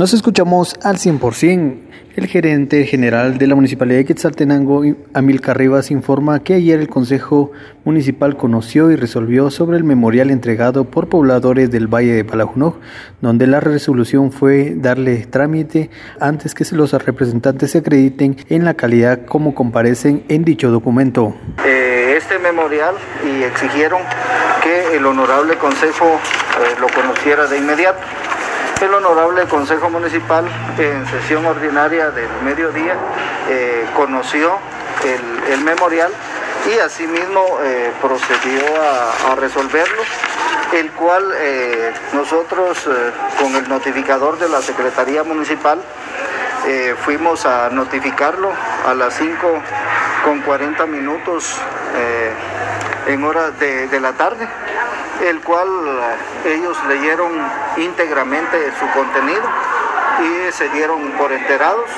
Nos escuchamos al 100%. El gerente general de la Municipalidad de Quetzaltenango, Amilcar Rivas, informa que ayer el Consejo Municipal conoció y resolvió sobre el memorial entregado por pobladores del Valle de Palajunoj, donde la resolución fue darle trámite antes que los representantes se acrediten en la calidad como comparecen en dicho documento. Eh, este memorial y exigieron que el Honorable Consejo eh, lo conociera de inmediato. El honorable Consejo Municipal en sesión ordinaria del mediodía eh, conoció el, memorial y asimismo eh, procedió a, resolverlo, el cual eh, nosotros con el notificador de la Secretaría Municipal fuimos a notificarlo a las 5 con 40 minutos en horas de la tarde el cual ellos leyeron íntegramente su contenido y se dieron por enterados.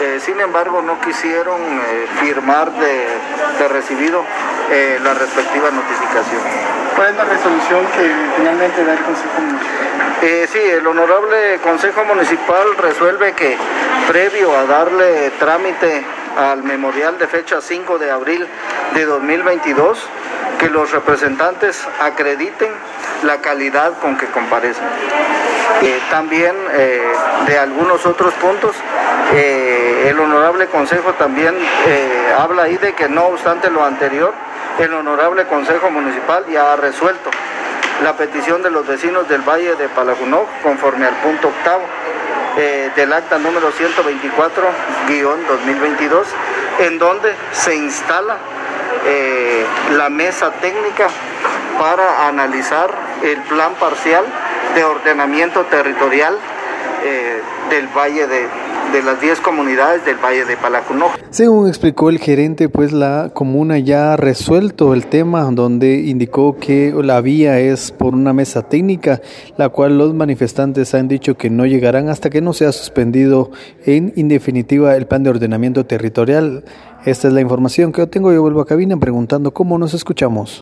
Eh, sin embargo, no quisieron eh, firmar de, recibido eh, la respectiva notificación. ¿Cuál es la resolución que finalmente da el Consejo Municipal? sí, el Honorable Consejo Municipal resuelve que previo a darle trámite al memorial de fecha 5 de abril de 2022, que los representantes acrediten la calidad con que comparecen. Eh, también eh, de algunos otros puntos, eh, el Honorable Consejo también habla ahí de que no obstante lo anterior, el Honorable Consejo Municipal ya ha resuelto la petición de los vecinos del Valle de Palajunó conforme al punto octavo del acta número 124-2022, en donde se instala la mesa técnica para analizar el plan parcial de ordenamiento territorial eh, del Valle de, de las 10 comunidades del Valle de Palacunó. Según explicó el gerente, pues la comuna ya ha resuelto el tema, donde indicó que la vía es por una mesa técnica, la cual los manifestantes han dicho que no llegarán hasta que no sea suspendido en indefinitiva el plan de ordenamiento territorial. Esta es la información que yo tengo. Yo vuelvo a cabina preguntando cómo nos escuchamos.